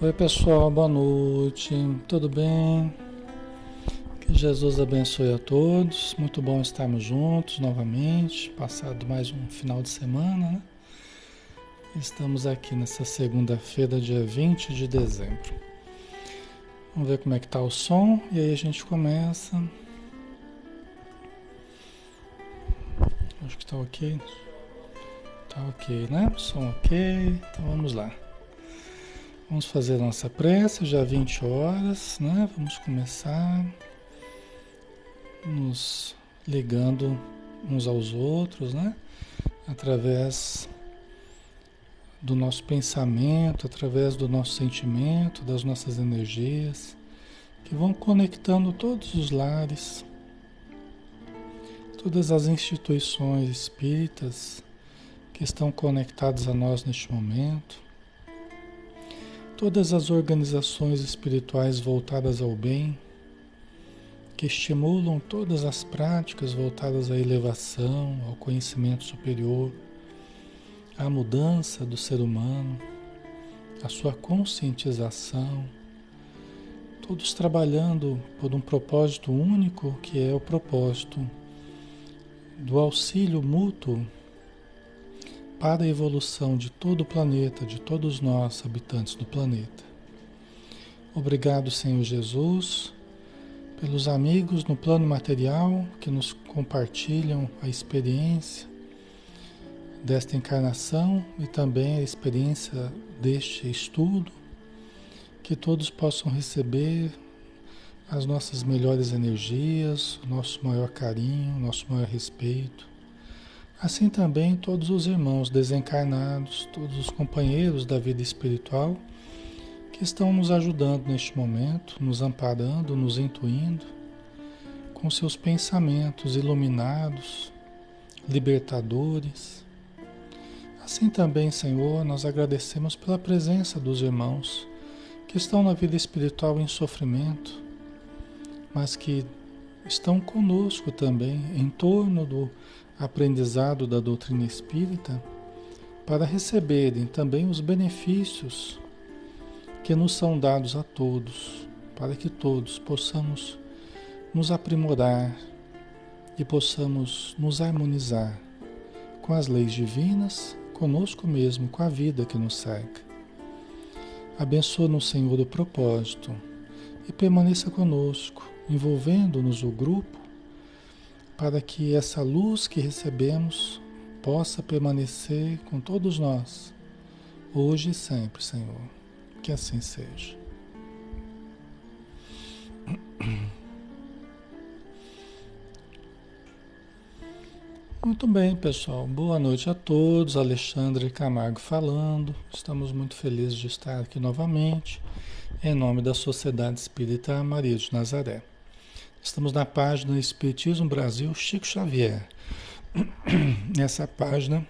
Oi pessoal, boa noite, tudo bem? Que Jesus abençoe a todos. Muito bom estarmos juntos novamente, passado mais um final de semana, né? Estamos aqui nessa segunda-feira, dia 20 de dezembro. Vamos ver como é que tá o som e aí a gente começa. Acho que tá ok. Tá ok, né? Som ok. Então vamos lá. Vamos fazer nossa prece, já 20 horas, né? Vamos começar nos ligando uns aos outros, né? Através do nosso pensamento, através do nosso sentimento, das nossas energias, que vão conectando todos os lares, todas as instituições espíritas que estão conectadas a nós neste momento todas as organizações espirituais voltadas ao bem, que estimulam todas as práticas voltadas à elevação, ao conhecimento superior, à mudança do ser humano, à sua conscientização, todos trabalhando por um propósito único que é o propósito do auxílio mútuo para a evolução de todo o planeta, de todos nós, habitantes do planeta. Obrigado, Senhor Jesus, pelos amigos no plano material que nos compartilham a experiência desta encarnação e também a experiência deste estudo, que todos possam receber as nossas melhores energias, o nosso maior carinho, o nosso maior respeito Assim também todos os irmãos desencarnados, todos os companheiros da vida espiritual que estão nos ajudando neste momento, nos amparando, nos intuindo, com seus pensamentos iluminados, libertadores. Assim também, Senhor, nós agradecemos pela presença dos irmãos que estão na vida espiritual em sofrimento, mas que estão conosco também em torno do aprendizado da doutrina espírita para receberem também os benefícios que nos são dados a todos, para que todos possamos nos aprimorar e possamos nos harmonizar com as leis divinas, conosco mesmo, com a vida que nos cerca. Abençoa-nos, Senhor, o propósito e permaneça conosco, envolvendo-nos o grupo para que essa luz que recebemos possa permanecer com todos nós, hoje e sempre, Senhor. Que assim seja. Muito bem, pessoal. Boa noite a todos. Alexandre Camargo falando. Estamos muito felizes de estar aqui novamente, em nome da Sociedade Espírita Maria de Nazaré. Estamos na página Espiritismo Brasil Chico Xavier. Essa página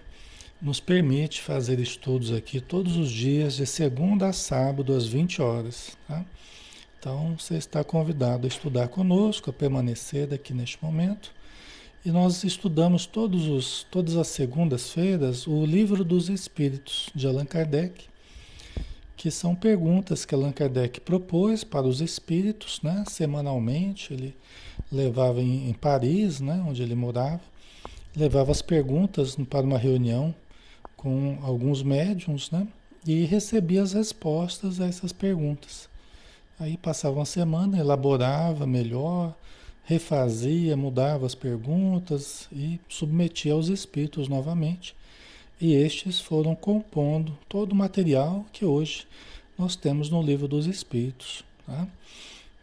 nos permite fazer estudos aqui todos os dias, de segunda a sábado, às 20 horas. Tá? Então, você está convidado a estudar conosco, a permanecer daqui neste momento. E nós estudamos todos os, todas as segundas-feiras o Livro dos Espíritos, de Allan Kardec que são perguntas que Allan Kardec propôs para os espíritos, né? semanalmente. Ele levava em, em Paris, né? onde ele morava, levava as perguntas para uma reunião com alguns médiums né? e recebia as respostas a essas perguntas. Aí passava uma semana, elaborava melhor, refazia, mudava as perguntas e submetia aos espíritos novamente e estes foram compondo todo o material que hoje nós temos no livro dos Espíritos. Tá?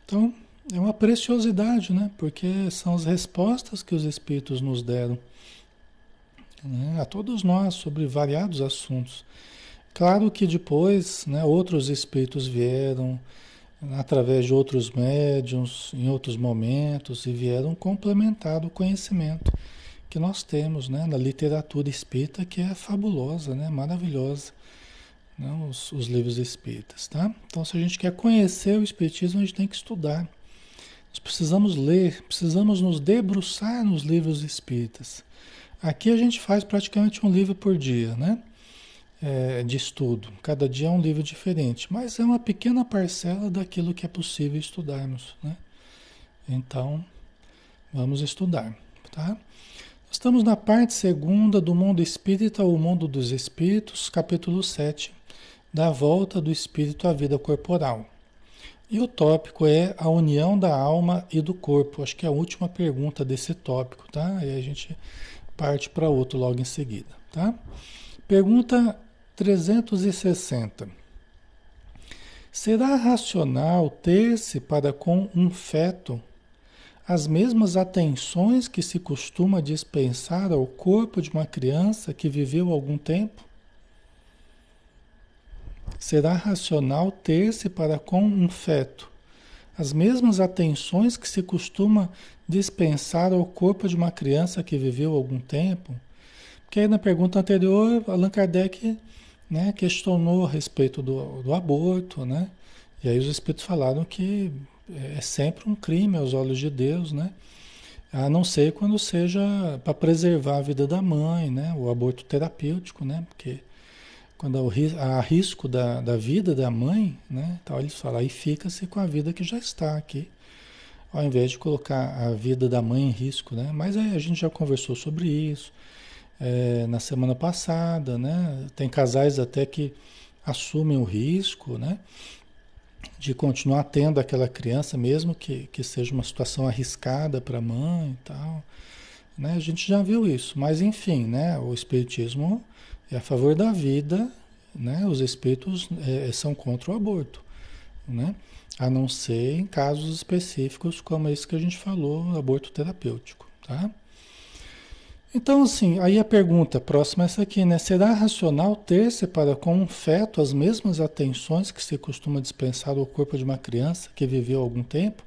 Então, é uma preciosidade, né? Porque são as respostas que os Espíritos nos deram né? a todos nós sobre variados assuntos. Claro que depois né, outros Espíritos vieram através de outros médiums, em outros momentos, e vieram complementar o conhecimento que nós temos né, na literatura espírita, que é fabulosa, né, maravilhosa, né, os, os livros espíritas. Tá? Então, se a gente quer conhecer o espiritismo, a gente tem que estudar. Nós precisamos ler, precisamos nos debruçar nos livros espíritas. Aqui a gente faz praticamente um livro por dia, né? é, de estudo. Cada dia é um livro diferente, mas é uma pequena parcela daquilo que é possível estudarmos. Né? Então, vamos estudar. Tá? Estamos na parte segunda do mundo espírita, o mundo dos espíritos, capítulo 7, da volta do espírito à vida corporal. E o tópico é a união da alma e do corpo. Acho que é a última pergunta desse tópico, tá? Aí a gente parte para outro logo em seguida, tá? Pergunta 360. Será racional ter-se para com um feto as mesmas atenções que se costuma dispensar ao corpo de uma criança que viveu algum tempo? Será racional ter-se para com um feto as mesmas atenções que se costuma dispensar ao corpo de uma criança que viveu algum tempo? Porque aí na pergunta anterior, Allan Kardec né, questionou a respeito do, do aborto, né? E aí os espíritos falaram que é sempre um crime aos olhos de Deus, né? A não ser quando seja para preservar a vida da mãe, né? O aborto terapêutico, né? Porque quando há risco da, da vida da mãe, né? Então eles falam, aí fica-se com a vida que já está aqui, ao invés de colocar a vida da mãe em risco, né? Mas aí a gente já conversou sobre isso é, na semana passada, né? Tem casais até que assumem o risco, né? De continuar tendo aquela criança, mesmo que, que seja uma situação arriscada para a mãe e tal. Né? A gente já viu isso, mas enfim, né? o Espiritismo é a favor da vida, né? os espíritos é, são contra o aborto, né? a não ser em casos específicos como esse que a gente falou, aborto terapêutico. Tá? Então, assim, aí a pergunta próxima é essa aqui, né? Será racional ter-se para com um feto as mesmas atenções que se costuma dispensar ao corpo de uma criança que viveu algum tempo?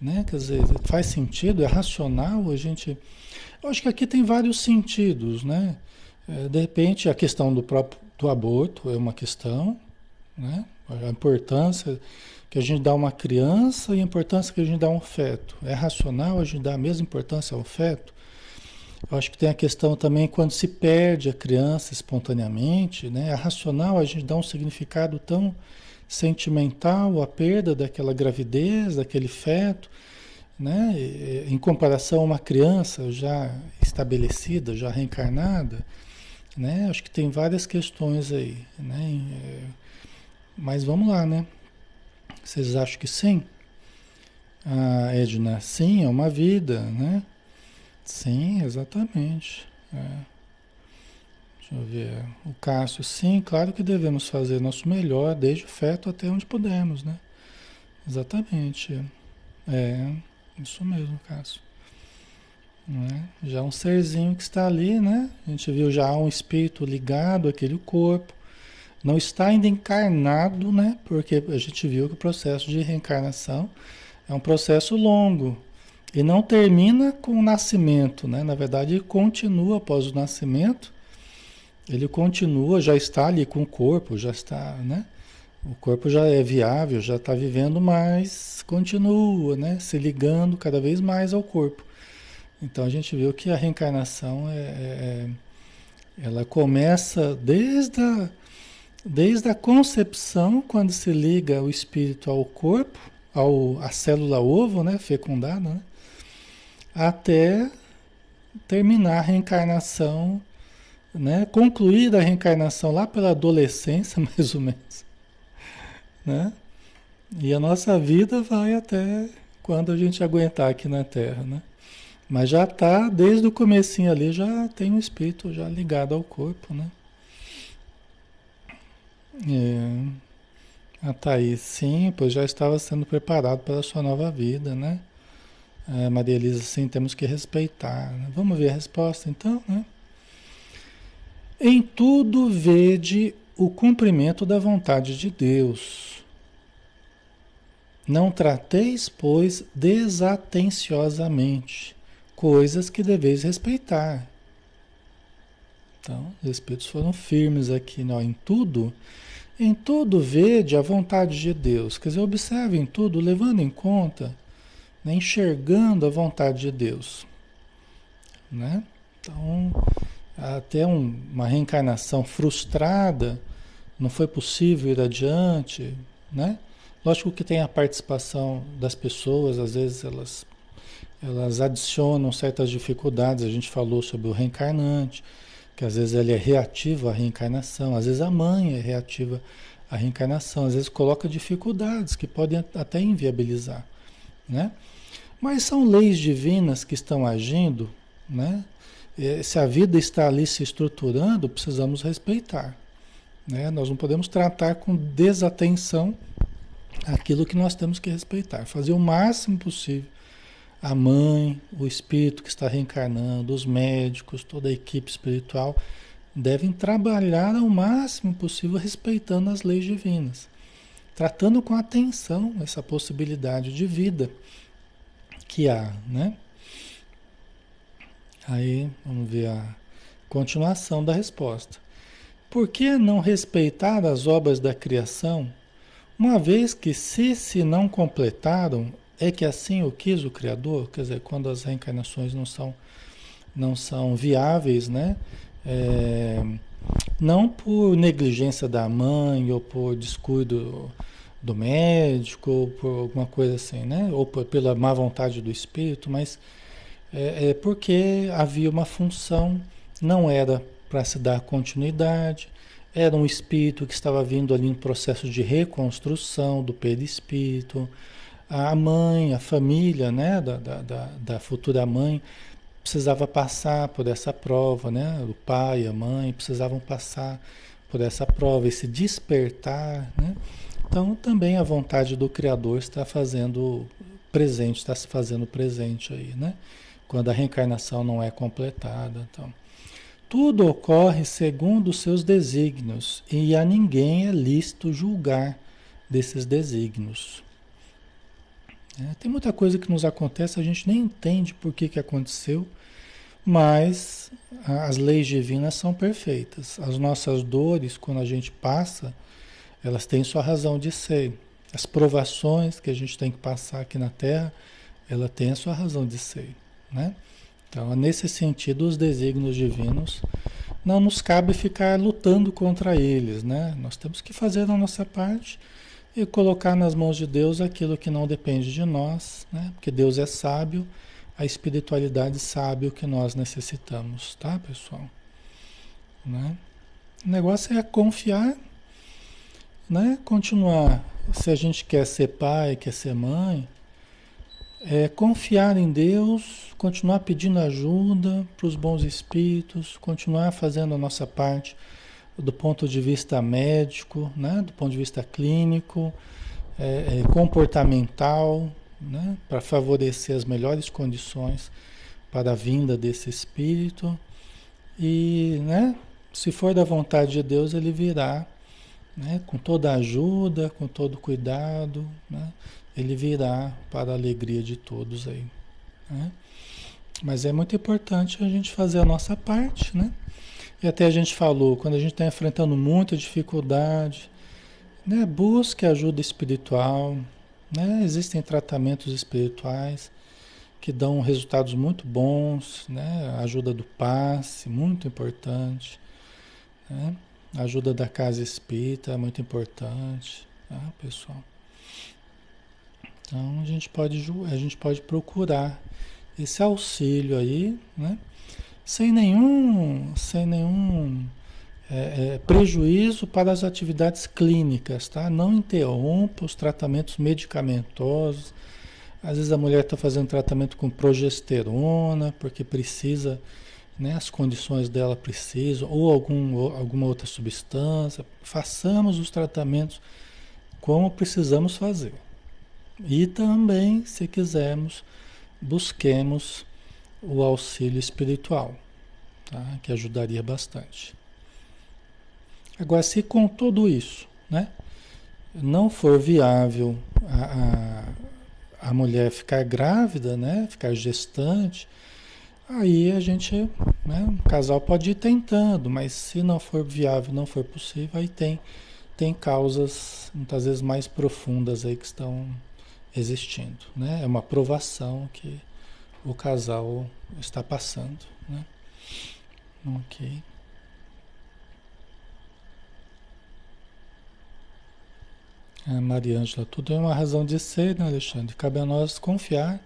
Né? Quer dizer, faz sentido? É racional a gente... Eu acho que aqui tem vários sentidos, né? É, de repente, a questão do próprio do aborto é uma questão, né? A importância que a gente dá a uma criança e a importância que a gente dá a um feto. É racional a gente dar a mesma importância ao feto? Eu acho que tem a questão também quando se perde a criança espontaneamente, né? É racional a gente dá um significado tão sentimental à perda daquela gravidez, daquele feto, né? Em comparação a uma criança já estabelecida, já reencarnada, né? Acho que tem várias questões aí, né? É, mas vamos lá, né? Vocês acham que sim? Ah, Edna, sim, é uma vida, né? Sim, exatamente. É. Deixa eu ver. O Cássio, sim, claro que devemos fazer nosso melhor, desde o feto até onde pudermos, né? Exatamente. É, isso mesmo, Cássio. É? Já um serzinho que está ali, né? A gente viu já um espírito ligado àquele corpo. Não está ainda encarnado, né? Porque a gente viu que o processo de reencarnação é um processo longo. E não termina com o nascimento, né? Na verdade, ele continua após o nascimento. Ele continua, já está ali com o corpo, já está, né? O corpo já é viável, já está vivendo, mas continua, né? Se ligando cada vez mais ao corpo. Então a gente viu que a reencarnação é, é, é ela começa desde a, desde a concepção, quando se liga o espírito ao corpo, ao, à célula ovo, né? Fecundada, né? Até terminar a reencarnação, né? concluir a reencarnação lá pela adolescência, mais ou menos. Né? E a nossa vida vai até quando a gente aguentar aqui na Terra, né? Mas já está, desde o comecinho ali, já tem um espírito já ligado ao corpo, né? É. A Thaís, sim, pois já estava sendo preparado para a sua nova vida, né? É, Maria Elisa, sim, temos que respeitar. Né? Vamos ver a resposta então, né? Em tudo vede o cumprimento da vontade de Deus. Não trateis, pois, desatenciosamente coisas que deveis respeitar. Então, os Espíritos foram firmes aqui, não? Né? em tudo. Em tudo vede a vontade de Deus. Quer dizer, observe em tudo, levando em conta né, enxergando a vontade de Deus. Né? Então, até um, uma reencarnação frustrada, não foi possível ir adiante, né? Lógico que tem a participação das pessoas, às vezes elas, elas adicionam certas dificuldades, a gente falou sobre o reencarnante, que às vezes ele é reativo à reencarnação, às vezes a mãe é reativa à reencarnação, às vezes coloca dificuldades que podem até inviabilizar, né? Mas são leis divinas que estão agindo, né? Se a vida está ali se estruturando, precisamos respeitar. Né? Nós não podemos tratar com desatenção aquilo que nós temos que respeitar, fazer o máximo possível. A mãe, o espírito que está reencarnando, os médicos, toda a equipe espiritual devem trabalhar ao máximo possível respeitando as leis divinas, tratando com atenção essa possibilidade de vida que há, né? Aí vamos ver a continuação da resposta. Por que não respeitar as obras da criação, uma vez que se se não completaram, é que assim o quis o Criador? Quer dizer, quando as reencarnações não são, não são viáveis, né? É, não por negligência da mãe ou por descuido do médico ou por alguma coisa assim, né? Ou por, pela má vontade do espírito, mas é, é porque havia uma função, não era para se dar continuidade. Era um espírito que estava vindo ali em processo de reconstrução do perispírito. A mãe, a família né, da, da, da futura mãe precisava passar por essa prova, né? O pai, a mãe precisavam passar por essa prova, esse despertar, né? Então também a vontade do Criador está fazendo presente, está se fazendo presente aí, né? Quando a reencarnação não é completada, então. Tudo ocorre segundo os seus desígnios e a ninguém é lícito julgar desses desígnios. É, tem muita coisa que nos acontece, a gente nem entende por que, que aconteceu, mas as leis divinas são perfeitas. As nossas dores, quando a gente passa, elas têm sua razão de ser. As provações que a gente tem que passar aqui na Terra, ela tem a sua razão de ser, né? Então, nesse sentido, os desígnios divinos não nos cabe ficar lutando contra eles, né? Nós temos que fazer a nossa parte e colocar nas mãos de Deus aquilo que não depende de nós, né? Porque Deus é sábio, a espiritualidade sabe o que nós necessitamos, tá, pessoal? Né? O negócio é confiar, né? Continuar. Se a gente quer ser pai, quer ser mãe, é confiar em Deus, continuar pedindo ajuda para os bons espíritos, continuar fazendo a nossa parte do ponto de vista médico, né? do ponto de vista clínico, é, é, comportamental, né? para favorecer as melhores condições para a vinda desse espírito. E, né? se for da vontade de Deus, ele virá né? com toda ajuda, com todo cuidado, né? ele virá para a alegria de todos aí. Né? Mas é muito importante a gente fazer a nossa parte, né? E até a gente falou, quando a gente está enfrentando muita dificuldade, né? busque ajuda espiritual, né? Existem tratamentos espirituais que dão resultados muito bons, né? A ajuda do passe, muito importante, né? Ajuda da casa espírita é muito importante, tá, pessoal? Então a gente pode, a gente pode procurar esse auxílio aí, né? sem nenhum, sem nenhum é, é, prejuízo para as atividades clínicas, tá? Não interrompa os tratamentos medicamentosos. Às vezes a mulher está fazendo tratamento com progesterona, porque precisa, né, as condições dela precisam, ou algum, alguma outra substância. Façamos os tratamentos como precisamos fazer. E também, se quisermos, busquemos o auxílio espiritual, tá? que ajudaria bastante. Agora, se com tudo isso né, não for viável a, a, a mulher ficar grávida, né, ficar gestante, aí a gente, né, o casal pode ir tentando, mas se não for viável, não for possível, aí tem, tem causas muitas vezes mais profundas aí que estão existindo. Né? É uma provação que o casal está passando. Né? Ok. A Mariângela, tudo é uma razão de ser, né, Alexandre? Cabe a nós confiar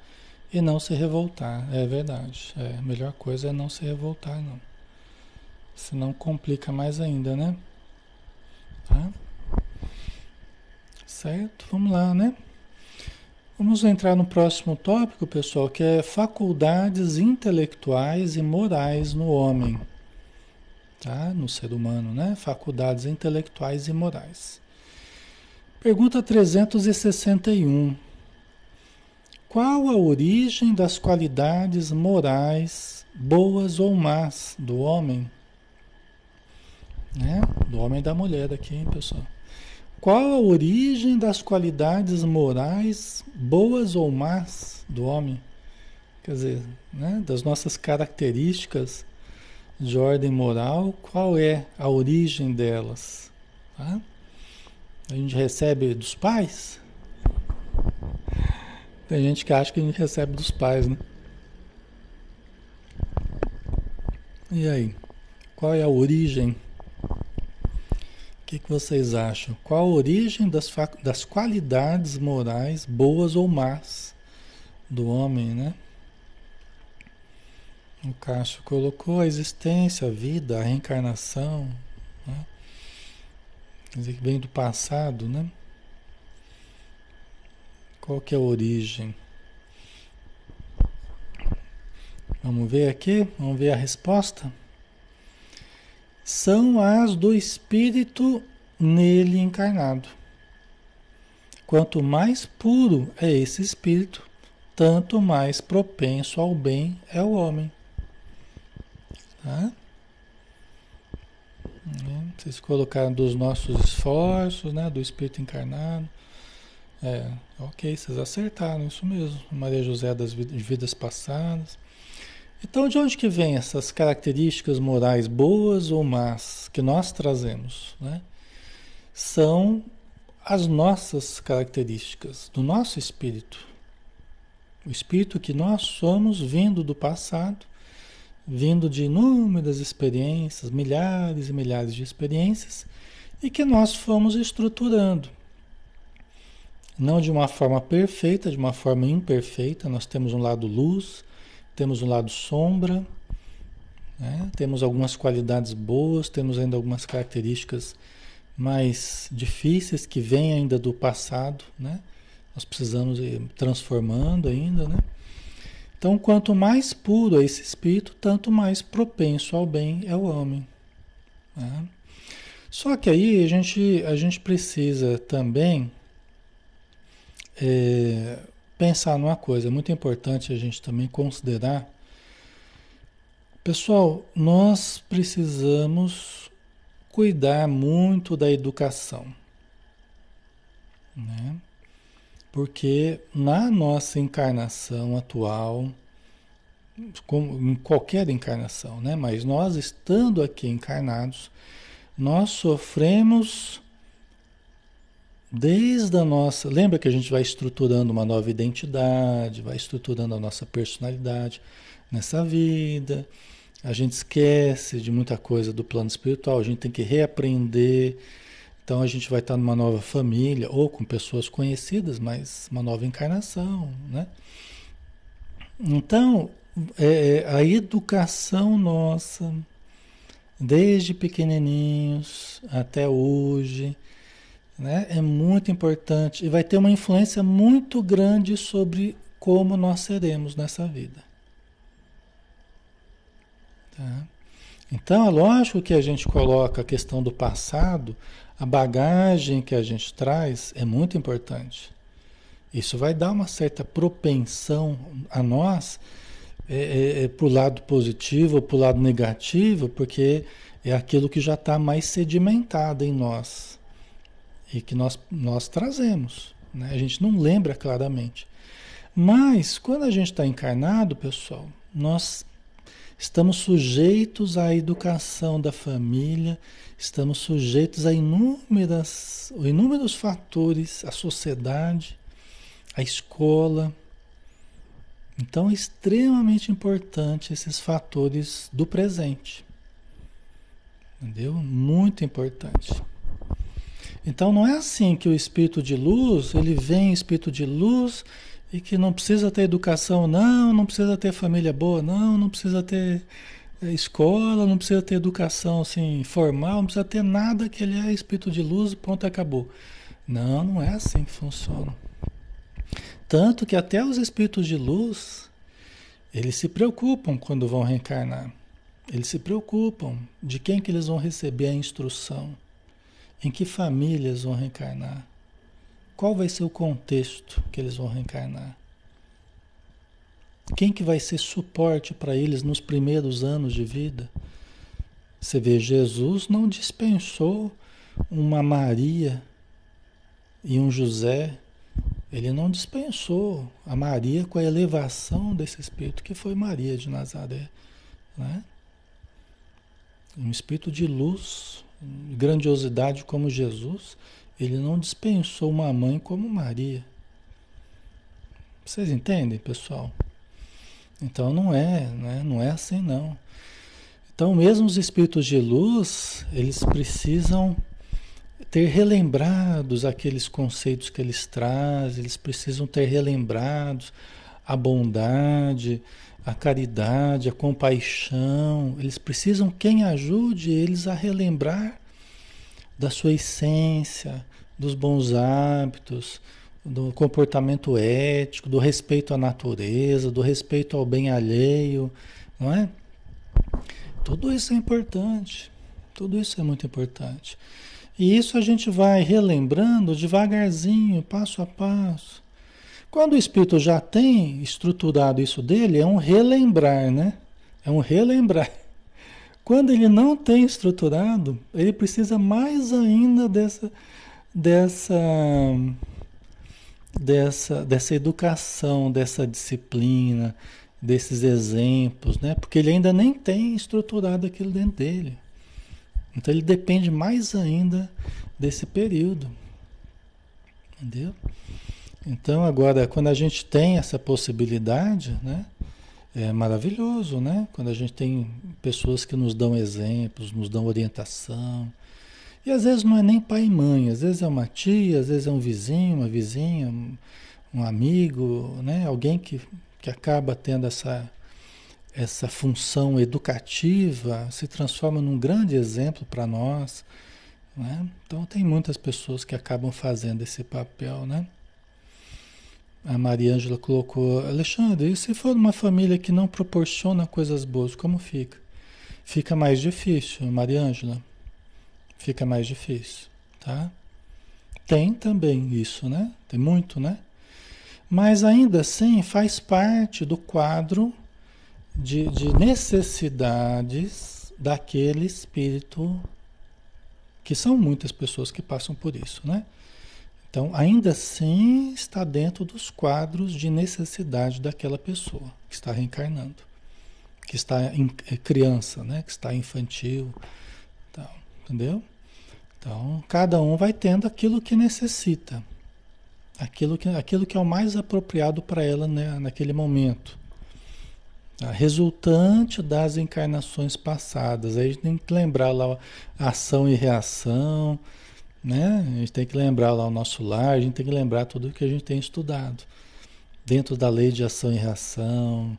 e não se revoltar. É verdade. É, a melhor coisa é não se revoltar, não. Senão complica mais ainda, né? Tá? Certo? Vamos lá, né? Vamos entrar no próximo tópico, pessoal, que é faculdades intelectuais e morais no homem. Tá? No ser humano, né? Faculdades intelectuais e morais. Pergunta 361. Qual a origem das qualidades morais, boas ou más, do homem? Né? Do homem e da mulher aqui, hein, pessoal? Qual a origem das qualidades morais, boas ou más, do homem? Quer dizer, né? das nossas características de ordem moral, qual é a origem delas? Tá? A gente recebe dos pais? Tem gente que acha que a gente recebe dos pais, né? E aí? Qual é a origem? O que, que vocês acham? Qual a origem das, das qualidades morais, boas ou más, do homem, né? O Cássio colocou a existência, a vida, a reencarnação, né? Quer dizer, que vem do passado, né? Qual que é a origem? Vamos ver aqui, vamos ver a resposta. São as do espírito nele encarnado. Quanto mais puro é esse espírito, tanto mais propenso ao bem é o homem. Tá? Vocês colocaram dos nossos esforços, né? do Espírito encarnado. É, ok, vocês acertaram, isso mesmo. Maria José das vidas passadas. Então, de onde que vem essas características morais boas ou más que nós trazemos? Né? São as nossas características, do nosso espírito. O espírito que nós somos vindo do passado vindo de inúmeras experiências, milhares e milhares de experiências, e que nós fomos estruturando. Não de uma forma perfeita, de uma forma imperfeita. Nós temos um lado luz, temos um lado sombra, né? temos algumas qualidades boas, temos ainda algumas características mais difíceis que vêm ainda do passado, né? Nós precisamos ir transformando ainda, né? Então, quanto mais puro é esse espírito, tanto mais propenso ao bem é o homem. Né? Só que aí a gente, a gente precisa também é, pensar numa coisa muito importante a gente também considerar. Pessoal, nós precisamos cuidar muito da educação. Né? Porque na nossa encarnação atual, em qualquer encarnação, né? Mas nós estando aqui encarnados, nós sofremos desde a nossa. Lembra que a gente vai estruturando uma nova identidade, vai estruturando a nossa personalidade nessa vida. A gente esquece de muita coisa do plano espiritual, a gente tem que reaprender então a gente vai estar numa nova família ou com pessoas conhecidas, mas uma nova encarnação, né? Então é, é, a educação nossa, desde pequenininhos até hoje, né, é muito importante e vai ter uma influência muito grande sobre como nós seremos nessa vida. Tá? Então é lógico que a gente coloca a questão do passado a bagagem que a gente traz é muito importante. Isso vai dar uma certa propensão a nós é, é, é, para o lado positivo ou para o lado negativo, porque é aquilo que já está mais sedimentado em nós e que nós, nós trazemos. Né? A gente não lembra claramente. Mas quando a gente está encarnado, pessoal, nós estamos sujeitos à educação da família Estamos sujeitos a inúmeras, inúmeros fatores, a sociedade, a escola. Então é extremamente importante esses fatores do presente. Entendeu? Muito importante. Então não é assim que o espírito de luz, ele vem espírito de luz e que não precisa ter educação, não, não precisa ter família boa, não, não precisa ter eh, escola, não precisa ter educação assim formal, não precisa ter nada que ele é espírito de luz pronto, acabou. Não, não é assim que funciona. Tanto que até os espíritos de luz, eles se preocupam quando vão reencarnar. Eles se preocupam de quem que eles vão receber a instrução, em que famílias vão reencarnar, qual vai ser o contexto que eles vão reencarnar. Quem que vai ser suporte para eles nos primeiros anos de vida? Você vê, Jesus não dispensou uma Maria e um José, ele não dispensou a Maria com a elevação desse espírito que foi Maria de Nazaré, né? um espírito de luz, grandiosidade como Jesus, ele não dispensou uma mãe como Maria. Vocês entendem, pessoal? Então não é, né? não é assim não. Então mesmo os espíritos de luz, eles precisam ter relembrados aqueles conceitos que eles trazem, eles precisam ter relembrados a bondade, a caridade, a compaixão, eles precisam quem ajude eles a relembrar da sua essência, dos bons hábitos, do comportamento ético, do respeito à natureza, do respeito ao bem alheio, não é? Tudo isso é importante. Tudo isso é muito importante. E isso a gente vai relembrando devagarzinho, passo a passo. Quando o espírito já tem estruturado isso dele, é um relembrar, né? É um relembrar. Quando ele não tem estruturado, ele precisa mais ainda dessa dessa dessa dessa educação, dessa disciplina, desses exemplos, né? Porque ele ainda nem tem estruturado aquilo dentro dele. Então ele depende mais ainda desse período. Entendeu? Então, agora, quando a gente tem essa possibilidade, né? É maravilhoso, né? Quando a gente tem pessoas que nos dão exemplos, nos dão orientação. E às vezes não é nem pai e mãe, às vezes é uma tia, às vezes é um vizinho, uma vizinha, um amigo, né? Alguém que, que acaba tendo essa, essa função educativa, se transforma num grande exemplo para nós. Né? Então tem muitas pessoas que acabam fazendo esse papel, né? A Maria Ângela colocou, Alexandre, e se for uma família que não proporciona coisas boas, como fica? Fica mais difícil, Maria Ângela. Fica mais difícil, tá? Tem também isso, né? Tem muito, né? Mas ainda assim faz parte do quadro de, de necessidades daquele espírito, que são muitas pessoas que passam por isso, né? Então, ainda assim, está dentro dos quadros de necessidade daquela pessoa que está reencarnando, que está em é criança, né? que está infantil, então, entendeu? Então, cada um vai tendo aquilo que necessita, aquilo que, aquilo que é o mais apropriado para ela né, naquele momento. A resultante das encarnações passadas. Aí a gente tem que lembrar lá ação e reação, né? A gente tem que lembrar lá o nosso lar, a gente tem que lembrar tudo que a gente tem estudado. Dentro da lei de ação e reação,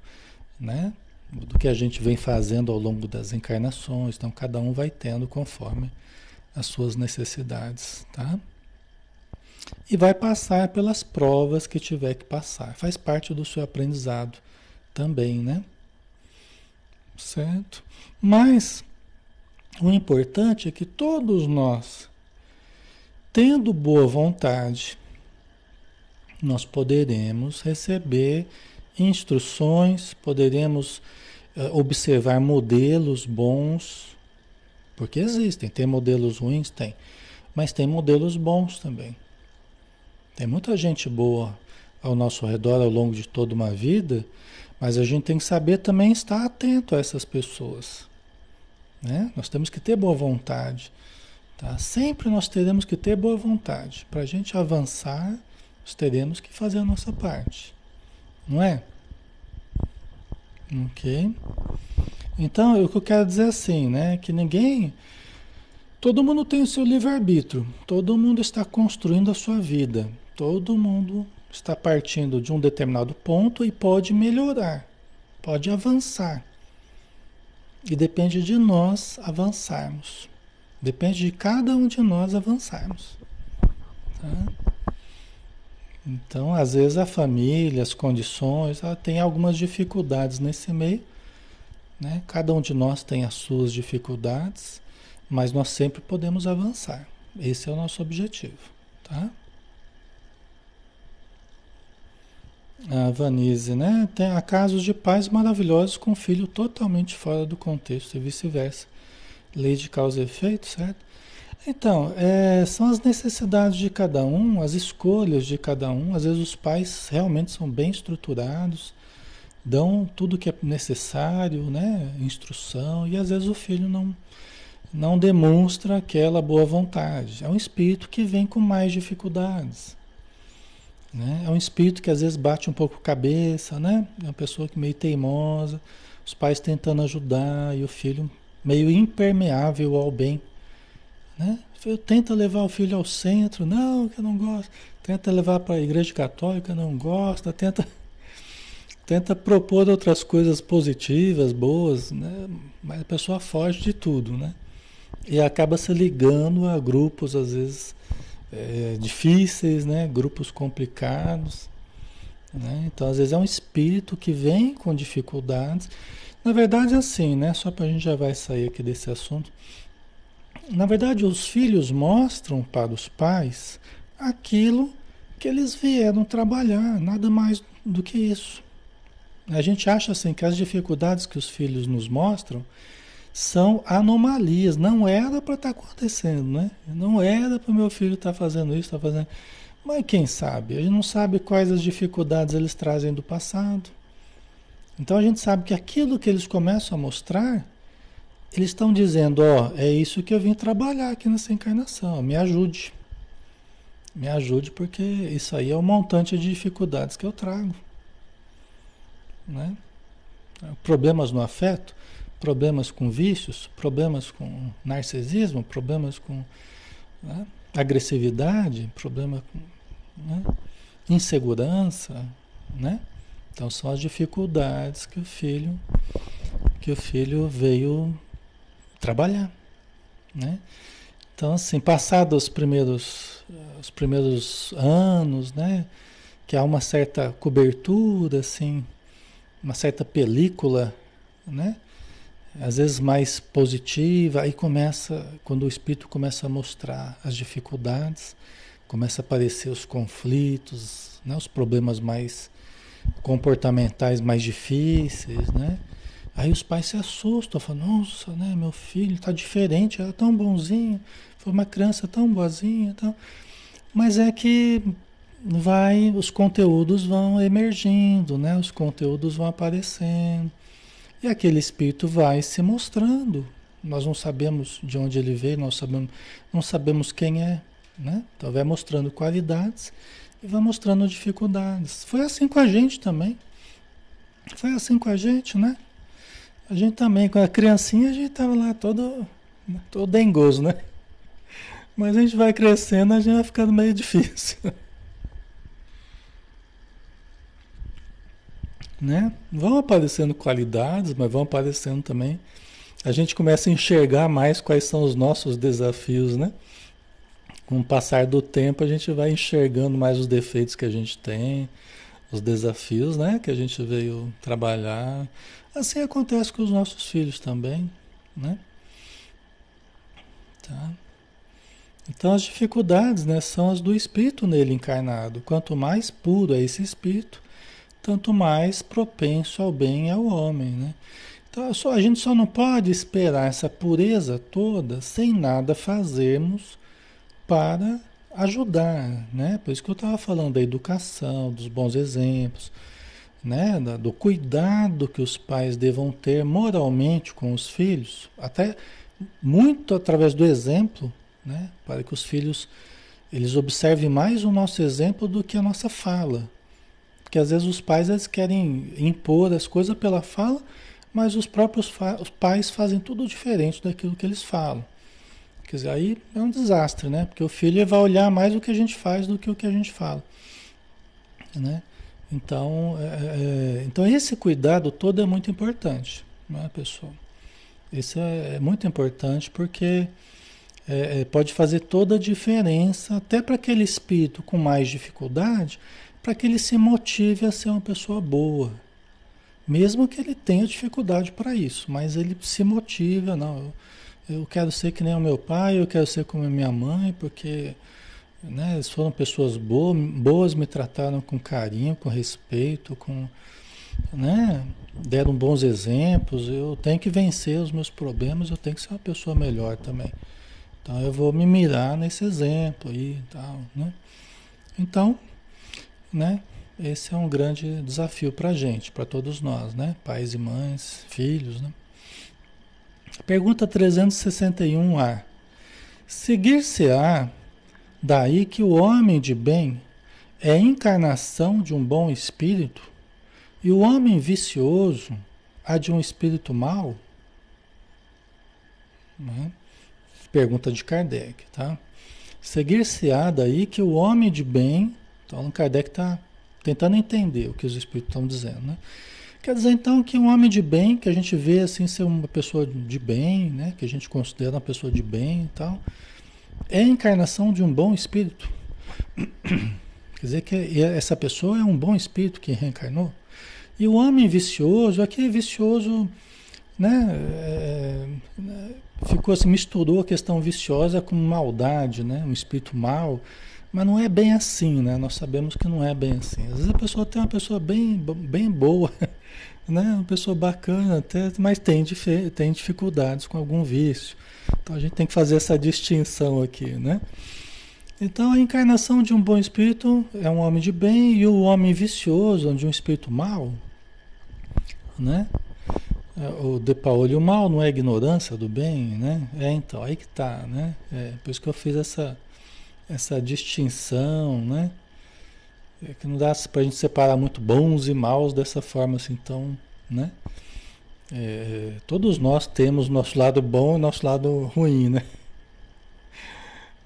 né? Do que a gente vem fazendo ao longo das encarnações. Então, cada um vai tendo conforme as suas necessidades, tá? E vai passar pelas provas que tiver que passar. Faz parte do seu aprendizado também, né? Certo? Mas o importante é que todos nós Tendo boa vontade, nós poderemos receber instruções, poderemos uh, observar modelos bons, porque existem, tem modelos ruins, tem, mas tem modelos bons também. Tem muita gente boa ao nosso redor ao longo de toda uma vida, mas a gente tem que saber também estar atento a essas pessoas. Né? Nós temos que ter boa vontade. Tá? Sempre nós teremos que ter boa vontade. Para a gente avançar, nós teremos que fazer a nossa parte. Não é? Ok? Então, o que eu quero dizer assim, né? Que ninguém, Todo mundo tem o seu livre-arbítrio, todo mundo está construindo a sua vida, todo mundo está partindo de um determinado ponto e pode melhorar, pode avançar. E depende de nós avançarmos. Depende de cada um de nós avançarmos. Tá? Então, às vezes a família, as condições, ela tem algumas dificuldades nesse meio. Né? Cada um de nós tem as suas dificuldades, mas nós sempre podemos avançar. Esse é o nosso objetivo. Tá? A Vanise, né? Tem há casos de pais maravilhosos com filho totalmente fora do contexto e vice-versa. Lei de causa e efeito, certo? Então, é, são as necessidades de cada um, as escolhas de cada um. Às vezes os pais realmente são bem estruturados, dão tudo que é necessário, né? Instrução, e às vezes o filho não, não demonstra aquela boa vontade. É um espírito que vem com mais dificuldades. Né? É um espírito que às vezes bate um pouco cabeça, né? É uma pessoa que meio teimosa, os pais tentando ajudar e o filho meio impermeável ao bem. Né? Tenta levar o filho ao centro, não, que eu não gosto. Tenta levar para a igreja católica, não gosta. Tenta, tenta propor outras coisas positivas, boas, né? mas a pessoa foge de tudo. Né? E acaba se ligando a grupos, às vezes, é, difíceis, né? grupos complicados. Né? Então, às vezes, é um espírito que vem com dificuldades. Na verdade, é assim, né? Só para a gente já vai sair aqui desse assunto. Na verdade, os filhos mostram para os pais aquilo que eles vieram trabalhar, nada mais do que isso. A gente acha assim que as dificuldades que os filhos nos mostram são anomalias. Não era para estar tá acontecendo, né? Não era para o meu filho estar tá fazendo isso, estar tá fazendo. Mas quem sabe? A gente não sabe quais as dificuldades eles trazem do passado. Então a gente sabe que aquilo que eles começam a mostrar, eles estão dizendo: Ó, é isso que eu vim trabalhar aqui nessa encarnação, me ajude. Me ajude, porque isso aí é um montante de dificuldades que eu trago. Né? Problemas no afeto problemas com vícios, problemas com narcisismo, problemas com né, agressividade, problema com né, insegurança, né? Então são as dificuldades que o filho que o filho veio trabalhar, né? Então assim, passados os primeiros os primeiros anos, né, que há uma certa cobertura assim, uma certa película, né? às vezes mais positiva, aí começa, quando o espírito começa a mostrar as dificuldades, começa a aparecer os conflitos, né, os problemas mais comportamentais mais difíceis, né? Aí os pais se assustam, falam, nossa, né, meu filho está diferente, era tão bonzinho, foi uma criança tão boazinha, tão... mas é que vai, os conteúdos vão emergindo, né? Os conteúdos vão aparecendo. E aquele espírito vai se mostrando. Nós não sabemos de onde ele veio, nós sabemos, não sabemos quem é. Né? Então vai mostrando qualidades e vai mostrando dificuldades. Foi assim com a gente também. Foi assim com a gente, né? A gente também, com a criancinha, a gente estava lá todo, todo dengoso, né? Mas a gente vai crescendo, a gente vai ficando meio difícil. né? Vão aparecendo qualidades, mas vão aparecendo também. A gente começa a enxergar mais quais são os nossos desafios, né? Com o passar do tempo, a gente vai enxergando mais os defeitos que a gente tem, os desafios, né? Que a gente veio trabalhar. Assim acontece com os nossos filhos também, né? Tá? Então as dificuldades, né, são as do espírito nele encarnado. Quanto mais puro é esse espírito, tanto mais propenso ao bem é o homem, né? Então só, a gente só não pode esperar essa pureza toda sem nada fazermos para ajudar, né? Por isso que eu estava falando da educação, dos bons exemplos, né? do cuidado que os pais devam ter moralmente com os filhos, até muito através do exemplo, né? Para que os filhos eles observem mais o nosso exemplo do que a nossa fala, porque às vezes os pais eles querem impor as coisas pela fala, mas os próprios fa os pais fazem tudo diferente daquilo que eles falam. Quer dizer, aí é um desastre, né? Porque o filho vai olhar mais o que a gente faz do que o que a gente fala, né? Então, é, é, então esse cuidado todo é muito importante, né, pessoal? Isso é, é muito importante porque é, é, pode fazer toda a diferença, até para aquele espírito com mais dificuldade, para que ele se motive a ser uma pessoa boa. Mesmo que ele tenha dificuldade para isso, mas ele se motiva, não, eu, eu quero ser que nem o meu pai, eu quero ser como a minha mãe, porque né, eles foram pessoas boas, boas, me trataram com carinho, com respeito, com, né, deram bons exemplos, eu tenho que vencer os meus problemas, eu tenho que ser uma pessoa melhor também. Então eu vou me mirar nesse exemplo aí e tal, né? Então, né? Esse é um grande desafio para a gente, para todos nós, né? Pais e mães, filhos, né? Pergunta 361A. Seguir-se-á daí que o homem de bem é encarnação de um bom espírito e o homem vicioso há de um espírito mau? Né? Pergunta de Kardec, tá? Seguir-se-á daí que o homem de bem, então Kardec está tentando entender o que os espíritos estão dizendo, né? Quer dizer então que um homem de bem, que a gente vê assim ser uma pessoa de bem, né? Que a gente considera uma pessoa de bem e tal, é a encarnação de um bom espírito. Quer dizer que essa pessoa é um bom espírito que reencarnou. E o homem vicioso, aquele vicioso, né? É, ficou assim, misturou a questão viciosa com maldade, né? Um espírito mau. Mas não é bem assim, né? Nós sabemos que não é bem assim. Às vezes a pessoa tem uma pessoa bem, bem boa, né? Uma pessoa bacana até, mas tem, tem dificuldades com algum vício. Então a gente tem que fazer essa distinção aqui, né? Então a encarnação de um bom espírito é um homem de bem e o homem vicioso, de um espírito mau, né? É, o de Paulo, o mal não é ignorância do bem, né? É então, aí que tá, né? É, por isso que eu fiz essa, essa distinção, né? É que não dá para a gente separar muito bons e maus dessa forma assim, então, né? É, todos nós temos nosso lado bom e nosso lado ruim, né?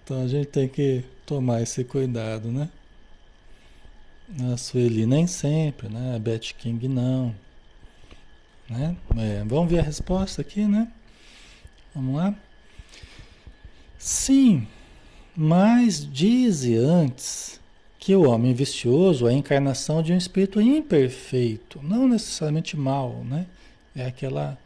Então a gente tem que tomar esse cuidado, né? A Sueli nem sempre, né? A Beth King não. Né? É, vamos ver a resposta aqui, né? Vamos lá. Sim, mas dize antes que o homem vicioso é a encarnação de um espírito imperfeito, não necessariamente mal, né? É aquela,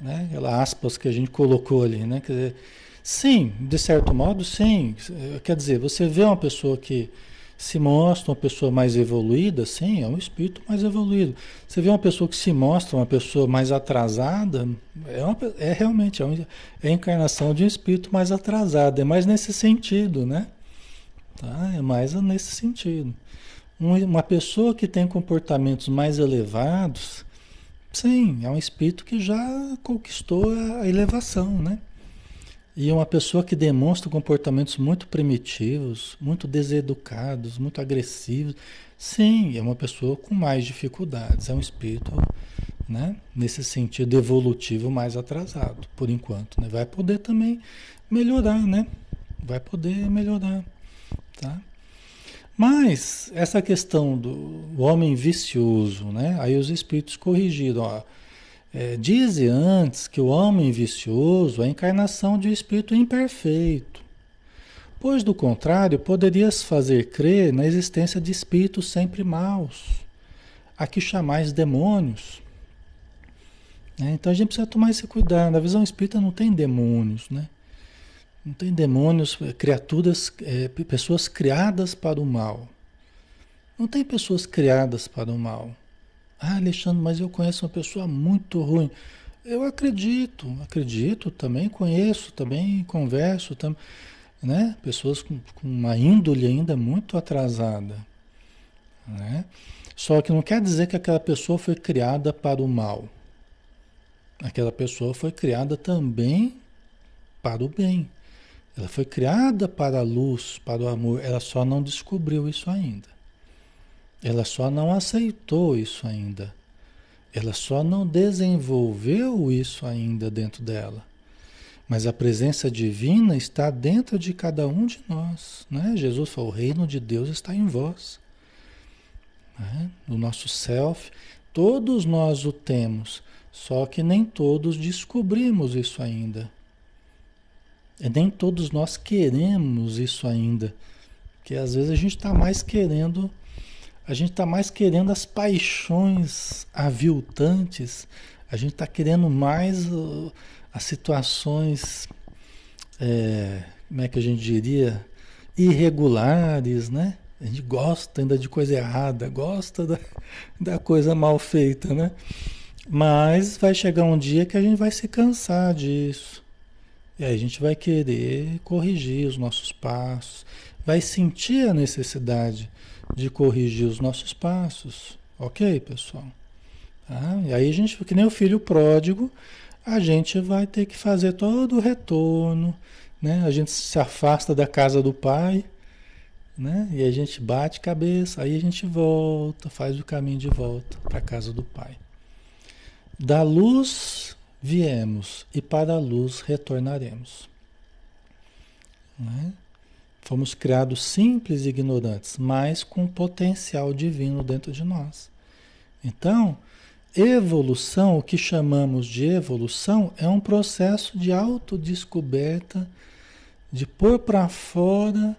né? Aquela aspas que a gente colocou ali, né? Quer dizer, sim, de certo modo, sim. Quer dizer, você vê uma pessoa que se mostra uma pessoa mais evoluída, sim, é um espírito mais evoluído. Você vê uma pessoa que se mostra uma pessoa mais atrasada, é, uma, é realmente é, é a encarnação de um espírito mais atrasado, é mais nesse sentido, né? Tá? É mais nesse sentido. Um, uma pessoa que tem comportamentos mais elevados, sim, é um espírito que já conquistou a elevação, né? E uma pessoa que demonstra comportamentos muito primitivos, muito deseducados, muito agressivos, sim, é uma pessoa com mais dificuldades, é um espírito, né, nesse sentido evolutivo mais atrasado, por enquanto, né? Vai poder também melhorar, né? Vai poder melhorar, tá? Mas essa questão do homem vicioso, né? Aí os espíritos corrigiram, ó, é, antes que o homem vicioso é a encarnação de um espírito imperfeito, pois do contrário poderias fazer crer na existência de espíritos sempre maus, a que chamais demônios. É, então a gente precisa tomar esse cuidado. A visão espírita não tem demônios, né? Não tem demônios, é, criaturas, é, pessoas criadas para o mal. Não tem pessoas criadas para o mal. Ah, Alexandre, mas eu conheço uma pessoa muito ruim. Eu acredito, acredito, também conheço, também converso, tam, né? Pessoas com, com uma índole ainda muito atrasada. Né? Só que não quer dizer que aquela pessoa foi criada para o mal. Aquela pessoa foi criada também para o bem. Ela foi criada para a luz, para o amor. Ela só não descobriu isso ainda. Ela só não aceitou isso ainda. Ela só não desenvolveu isso ainda dentro dela. Mas a presença divina está dentro de cada um de nós. Né? Jesus falou: o reino de Deus está em vós. Né? No nosso self, todos nós o temos, só que nem todos descobrimos isso ainda. E nem todos nós queremos isso ainda. Porque às vezes a gente está mais querendo, a gente está mais querendo as paixões aviltantes, a gente está querendo mais as situações, é, como é que a gente diria, irregulares, né? A gente gosta ainda de coisa errada, gosta da, da coisa mal feita, né? Mas vai chegar um dia que a gente vai se cansar disso. E aí a gente vai querer corrigir os nossos passos, vai sentir a necessidade de corrigir os nossos passos. Ok, pessoal? Tá? E aí a gente, que nem o filho pródigo, a gente vai ter que fazer todo o retorno, né? A gente se afasta da casa do pai, né? E a gente bate cabeça, aí a gente volta, faz o caminho de volta para a casa do pai. Da luz viemos e para a luz retornaremos. Né? Fomos criados simples e ignorantes, mas com potencial divino dentro de nós. Então, evolução, o que chamamos de evolução, é um processo de autodescoberta, de pôr para fora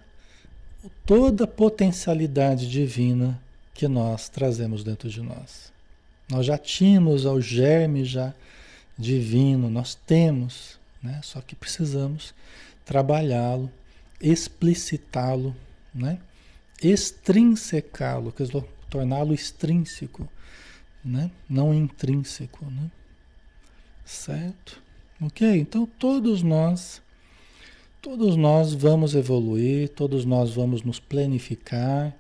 toda a potencialidade divina que nós trazemos dentro de nós. Nós já tínhamos o germe já divino, nós temos, né? só que precisamos trabalhá-lo, explicitá-lo, né? extrinsecá-lo, torná-lo extrínseco, né? não intrínseco. Né? Certo? Ok? Então todos nós, todos nós vamos evoluir, todos nós vamos nos planificar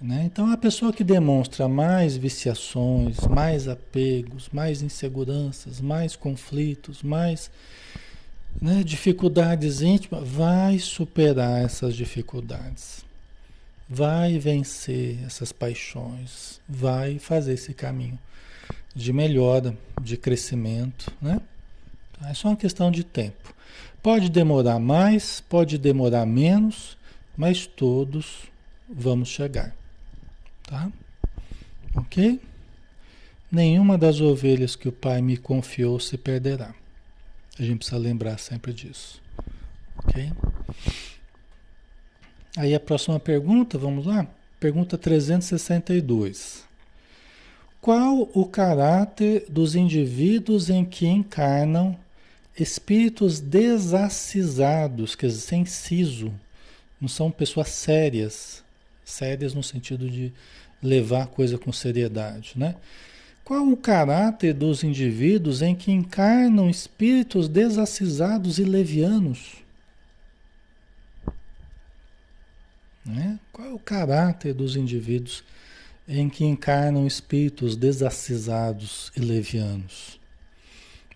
né? Então, a pessoa que demonstra mais viciações, mais apegos, mais inseguranças, mais conflitos, mais né, dificuldades íntimas, vai superar essas dificuldades, vai vencer essas paixões, vai fazer esse caminho de melhora, de crescimento. Né? É só uma questão de tempo. Pode demorar mais, pode demorar menos, mas todos vamos chegar. Tá? Ok? Nenhuma das ovelhas que o Pai me confiou se perderá. A gente precisa lembrar sempre disso. Ok? Aí a próxima pergunta, vamos lá? Pergunta 362. Qual o caráter dos indivíduos em que encarnam espíritos desacisados, quer dizer, sem siso? Não são pessoas sérias, sérias no sentido de levar a coisa com seriedade, né? Qual o caráter dos indivíduos em que encarnam espíritos desacisados e levianos? Né? Qual é o caráter dos indivíduos em que encarnam espíritos desacisados e levianos?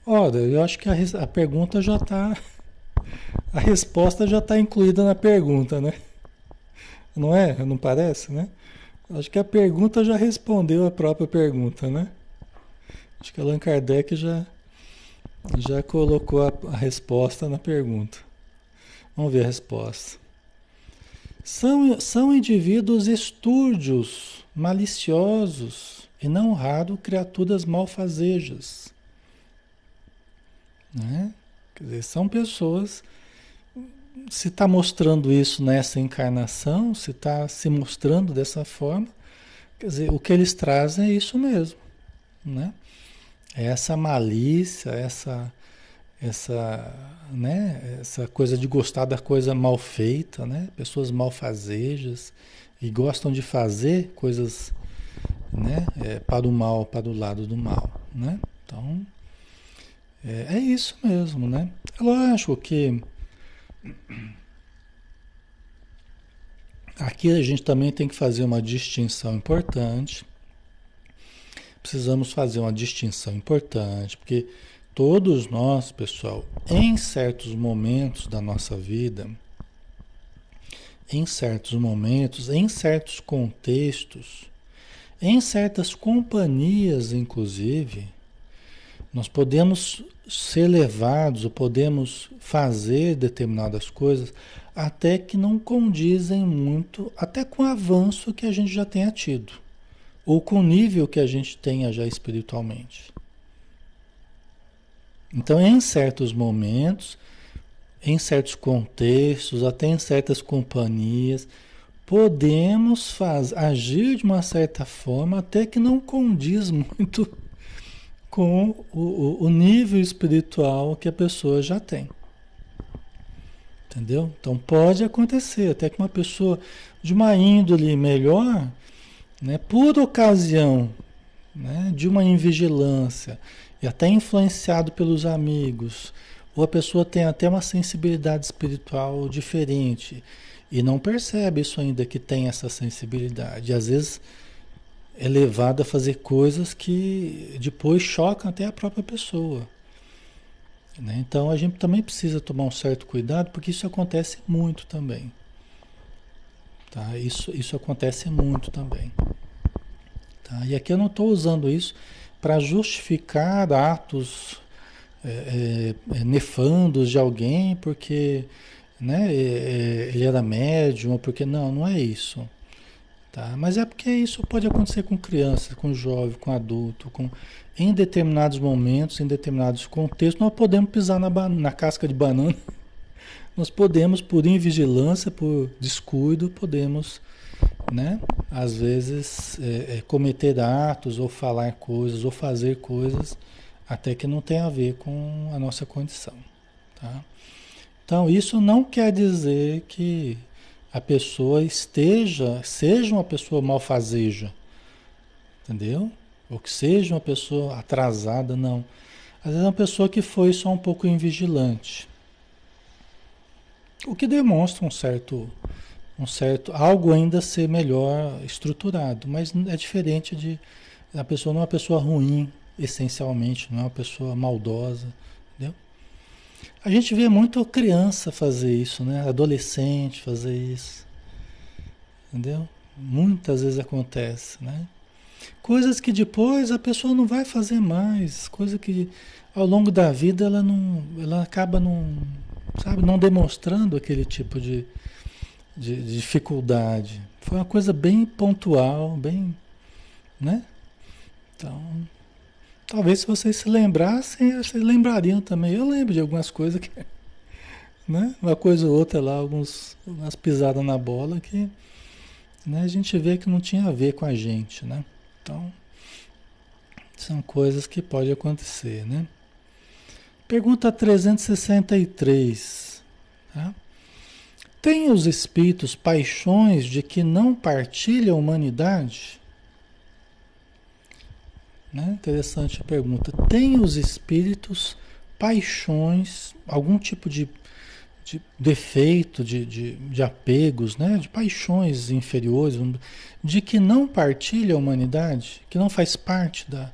Ora, eu acho que a, a pergunta já está. A resposta já está incluída na pergunta, né? Não é? Não parece, né? Acho que a pergunta já respondeu a própria pergunta, né? Acho que Allan Kardec já, já colocou a, a resposta na pergunta. Vamos ver a resposta. São, são indivíduos estúrdios, maliciosos e não raro criaturas malfazejas. Né? Quer dizer, são pessoas se está mostrando isso nessa encarnação, se está se mostrando dessa forma, quer dizer, o que eles trazem é isso mesmo, né? É essa malícia, essa essa, né, essa coisa de gostar da coisa mal feita, né? Pessoas malfazejas e gostam de fazer coisas, né, é, para o mal, para o lado do mal, né? Então, é, é isso mesmo, né? É lógico que Aqui a gente também tem que fazer uma distinção importante. Precisamos fazer uma distinção importante, porque todos nós, pessoal, em certos momentos da nossa vida, em certos momentos, em certos contextos, em certas companhias, inclusive, Nós podemos ser levados ou podemos fazer determinadas coisas até que não condizem muito, até com o avanço que a gente já tenha tido, ou com o nível que a gente tenha já espiritualmente. Então, em certos momentos, em certos contextos, até em certas companhias, podemos faz, agir de uma certa forma até que não condiz muito com o, o, nível espiritual que a pessoa já tem. Entendeu? Então pode acontecer, até que uma pessoa de uma índole melhor, né, por ocasião né, de uma invigilância e até influenciado pelos amigos, ou a pessoa tem até uma sensibilidade espiritual diferente e não percebe isso ainda que tem essa sensibilidade. Às vezes é levado a fazer coisas que depois chocam até a própria pessoa. Né? Então a gente também precisa tomar um certo cuidado, porque isso acontece muito também. Tá? Isso, isso acontece muito também. Tá? E aqui eu não estou usando isso para justificar atos é, é, é, nefandos de alguém, porque né, é, é, ele era médium, porque não, não é isso. Tá? Mas é porque isso pode acontecer com crianças, com jovem, com adulto, com em determinados momentos, em determinados contextos, nós podemos pisar na, na casca de banana. Nós podemos, por invigilância, por descuido, podemos, né, às vezes, é, é, cometer atos ou falar coisas ou fazer coisas até que não tem a ver com a nossa condição, tá? Então, isso não quer dizer que a pessoa esteja, seja uma pessoa malfazeja, entendeu? Ou que seja uma pessoa atrasada, não. Às vezes é uma pessoa que foi só um pouco invigilante. O que demonstra um certo, um certo, algo ainda ser melhor estruturado, mas é diferente de a pessoa não é uma pessoa ruim, essencialmente, não é uma pessoa maldosa? A gente vê muito criança fazer isso, né? Adolescente fazer isso. Entendeu? Muitas vezes acontece, né? Coisas que depois a pessoa não vai fazer mais, coisa que ao longo da vida ela não, ela acaba não, sabe, não demonstrando aquele tipo de, de, de dificuldade. Foi uma coisa bem pontual, bem, né? Então, Talvez se vocês se lembrassem, vocês lembrariam também. Eu lembro de algumas coisas que. Né? Uma coisa ou outra lá, alguns, umas pisadas na bola que né, a gente vê que não tinha a ver com a gente, né? Então, são coisas que podem acontecer, né? Pergunta 363. Tá? Tem os espíritos paixões de que não partilha a humanidade? Né? Interessante a pergunta. Tem os espíritos paixões, algum tipo de, de defeito, de, de, de, apegos, né? de paixões inferiores, de que não partilha a humanidade, que não faz parte da,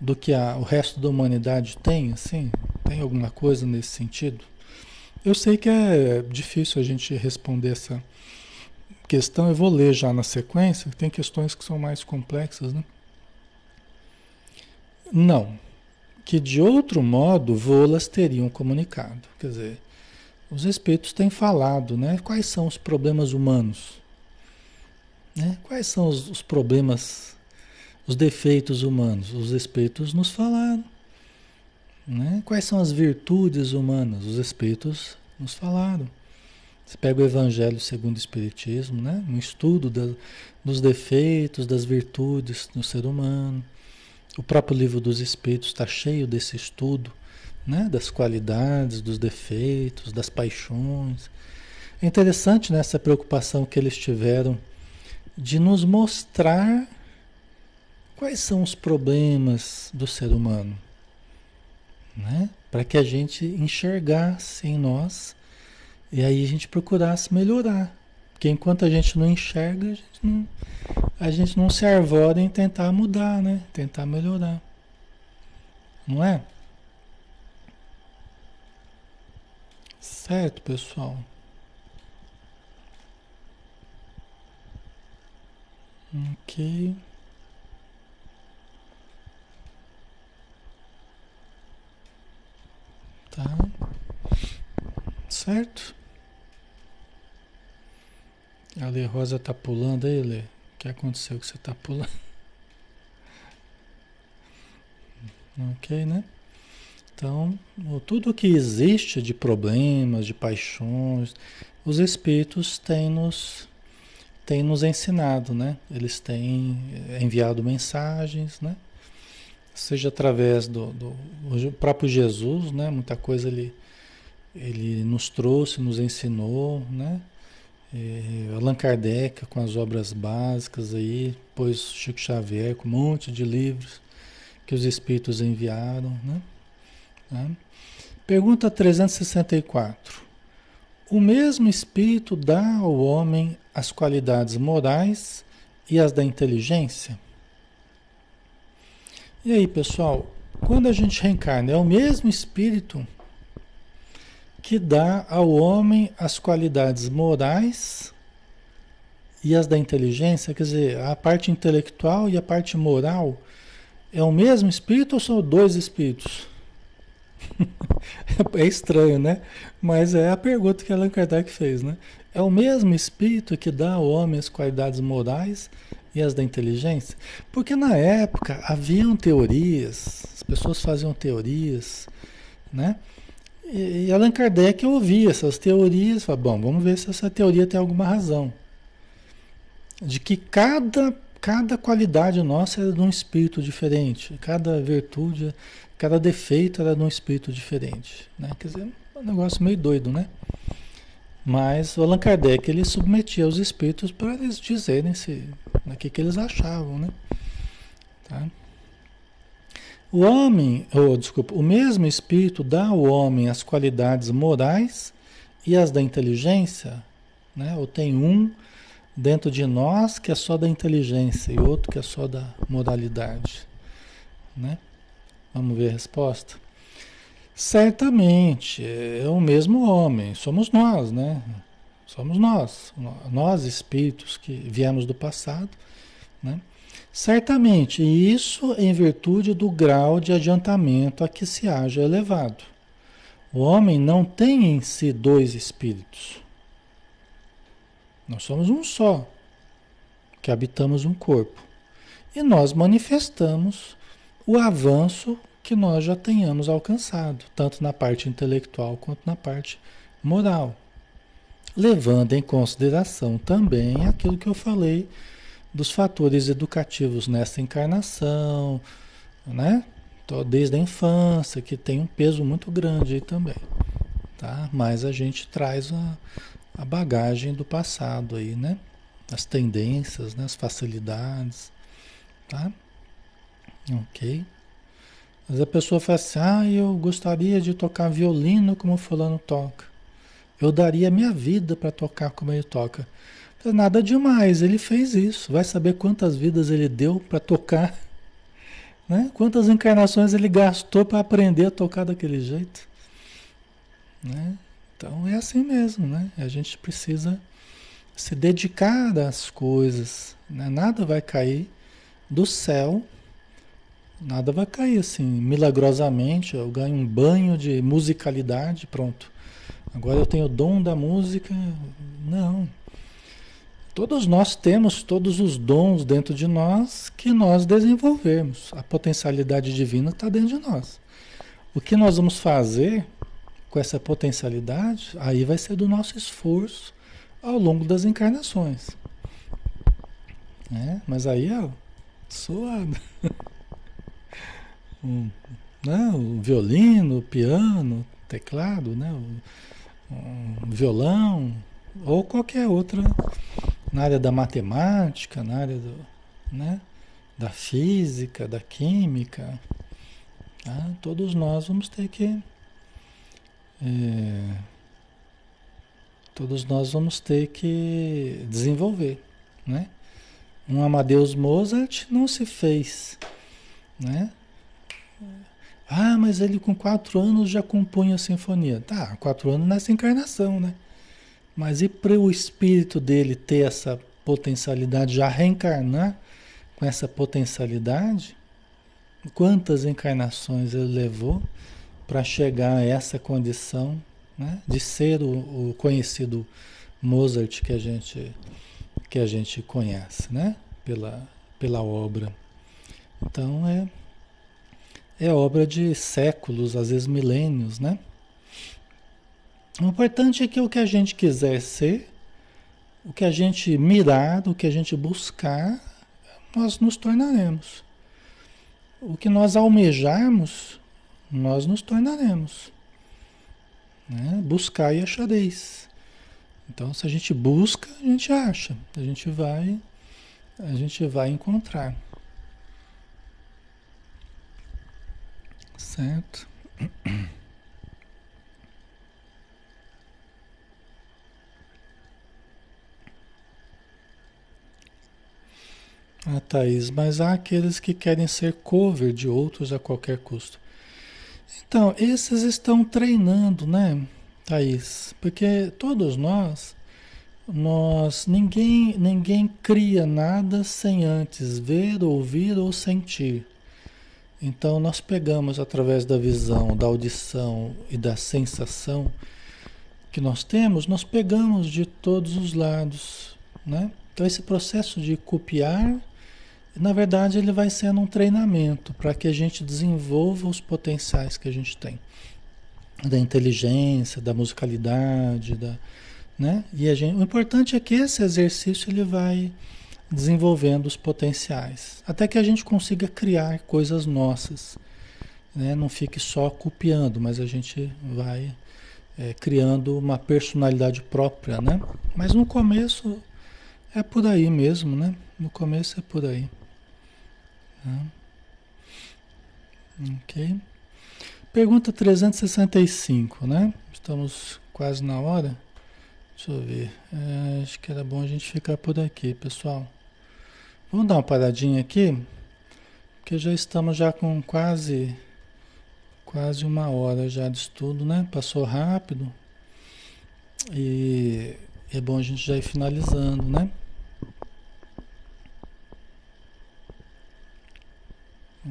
do que a, o resto da humanidade tem? Assim? Tem alguma coisa nesse sentido? Eu sei que é difícil a gente responder essa questão, eu vou ler já na sequência, tem questões que são mais complexas, né? Não. Que de outro modo vô-las teriam comunicado. Quer dizer, os espíritos têm falado, né? Quais são os problemas humanos? Né? Quais são os, os problemas, os defeitos humanos? Os espíritos nos falaram. Né? Quais são as virtudes humanas? Os espíritos nos falaram. Você pega o Evangelho segundo o Espiritismo, né? um estudo da, dos defeitos, das virtudes do ser humano. O próprio livro dos Espíritos está cheio desse estudo, né? das qualidades, dos defeitos, das paixões. É interessante nessa né, preocupação que eles tiveram de nos mostrar quais são os problemas do ser humano, né? para que a gente enxergasse em nós e aí a gente procurasse melhorar. Porque enquanto a gente não enxerga, a gente não, a gente não se arvora em tentar mudar, né? Tentar melhorar. Não é? Certo, pessoal? Ok. Tá. Certo? A Lê Rosa tá pulando aí, Lê. O que aconteceu que você tá pulando? Ok, né? Então, tudo que existe de problemas, de paixões, os espíritos têm nos, têm nos ensinado, né? Eles têm enviado mensagens, né? Seja através do, do, do próprio Jesus, né? Muita coisa ele, ele nos trouxe, nos ensinou, né? É, Allan Kardec com as obras básicas aí, depois Chico Xavier com um monte de livros que os espíritos enviaram, né? Tá? Pergunta 364. O mesmo espírito dá ao homem as qualidades morais e as da inteligência? E aí, pessoal, quando a gente reencarna, é o mesmo espírito que dá ao homem as qualidades morais e as da inteligência, quer dizer, a parte intelectual e a parte moral, é o mesmo espírito ou são dois espíritos? é estranho, né? Mas é a pergunta que Allan Kardec fez, né? É o mesmo espírito que dá ao homem as qualidades morais e as da inteligência? Porque na época haviam teorias, as pessoas faziam teorias, né? E, Allan Kardec ouvia essas teorias, falava, bom, vamos ver se essa teoria tem alguma razão. De que cada, cada qualidade nossa era de um espírito diferente, cada virtude, cada defeito era de um espírito diferente. Né? Quer dizer, um negócio meio doido, né? Mas o Allan Kardec ele submetia os espíritos para eles dizerem se, o que, que eles achavam, né? Tá? O homem, ou desculpa, o mesmo espírito dá ao homem as qualidades morais e as da inteligência, né? Ou tem um dentro de nós que é só da inteligência e outro que é só da moralidade, né? Vamos ver a resposta. Certamente, é o mesmo homem, somos nós, né? Somos nós, nós espíritos que viemos do passado, né? Certamente, isso em virtude do grau de adiantamento a que se haja elevado. O homem não tem em si dois espíritos. Nós somos um só, que habitamos um corpo. E nós manifestamos o avanço que nós já tenhamos alcançado, tanto na parte intelectual quanto na parte moral. Levando em consideração também aquilo que eu falei dos fatores educativos nessa encarnação, né? Desde a infância, que tem um peso muito grande aí também, tá? Mas a gente traz a, a bagagem do passado aí, né? As tendências, né? as facilidades, tá? Ok? Mas a pessoa fala assim, ah, eu gostaria de tocar violino como fulano toca. Eu daria minha vida para tocar como ele toca. Nada demais, ele fez isso. Vai saber quantas vidas ele deu para tocar, né? Quantas encarnações ele gastou para aprender a tocar daquele jeito, né? Então é assim mesmo, né? A gente precisa se dedicar às coisas, né? Nada vai cair do céu, nada vai cair assim milagrosamente. Eu ganho um banho de musicalidade, pronto. Agora eu tenho o dom da música. Não. Todos nós temos todos os dons dentro de nós que nós desenvolvemos. A potencialidade divina está dentro de nós. O que nós vamos fazer com essa potencialidade, aí vai ser do nosso esforço ao longo das encarnações. É, mas aí, ó, suado. um, né, o violino, o piano, teclado, né, o, um violão, ou qualquer outra na área da matemática, na área do, né, da física, da química, tá? todos nós vamos ter que. É, todos nós vamos ter que desenvolver, né? Um Amadeus Mozart não se fez, né? Ah, mas ele com quatro anos já compunha a sinfonia. Tá, quatro anos nessa encarnação, né? Mas e para o espírito dele ter essa potencialidade, já reencarnar com essa potencialidade? Quantas encarnações ele levou para chegar a essa condição né? de ser o, o conhecido Mozart que a gente que a gente conhece, né? Pela, pela obra. Então é é obra de séculos, às vezes milênios, né? O importante é que o que a gente quiser ser, o que a gente mirar, o que a gente buscar, nós nos tornaremos. O que nós almejarmos, nós nos tornaremos. Né? Buscar e achareis. Então, se a gente busca, a gente acha. A gente vai, a gente vai encontrar. Certo? Ah, Thaís, mas há aqueles que querem ser cover de outros a qualquer custo. Então, esses estão treinando, né, Thaís? Porque todos nós, nós ninguém, ninguém cria nada sem antes ver, ouvir ou sentir. Então, nós pegamos através da visão, da audição e da sensação que nós temos, nós pegamos de todos os lados, né? Então, esse processo de copiar na verdade, ele vai sendo um treinamento para que a gente desenvolva os potenciais que a gente tem. Da inteligência, da musicalidade, da, né? E a gente, o importante é que esse exercício ele vai desenvolvendo os potenciais, até que a gente consiga criar coisas nossas. Né? Não fique só copiando, mas a gente vai é, criando uma personalidade própria, né? Mas no começo é por aí mesmo, né? No começo é por aí. Tá? Ok. Pergunta 365, né? Estamos quase na hora. Deixa eu ver. É, acho que era bom a gente ficar por aqui, pessoal. Vamos dar uma paradinha aqui, porque já estamos já com quase quase uma hora já de estudo, né? Passou rápido. E é bom a gente já ir finalizando, né?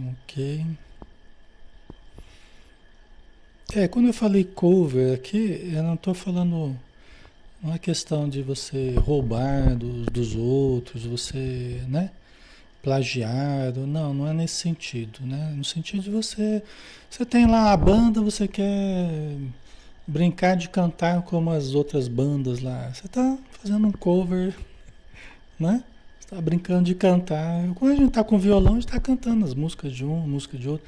Ok. É, quando eu falei cover aqui, eu não estou falando. Não é questão de você roubar dos, dos outros, você, né? Plagiar, não, não é nesse sentido, né? No sentido de você. Você tem lá a banda, você quer brincar de cantar como as outras bandas lá. Você está fazendo um cover, né? Está brincando de cantar. Quando a gente está com violão, a gente está cantando as músicas de um, música de outro.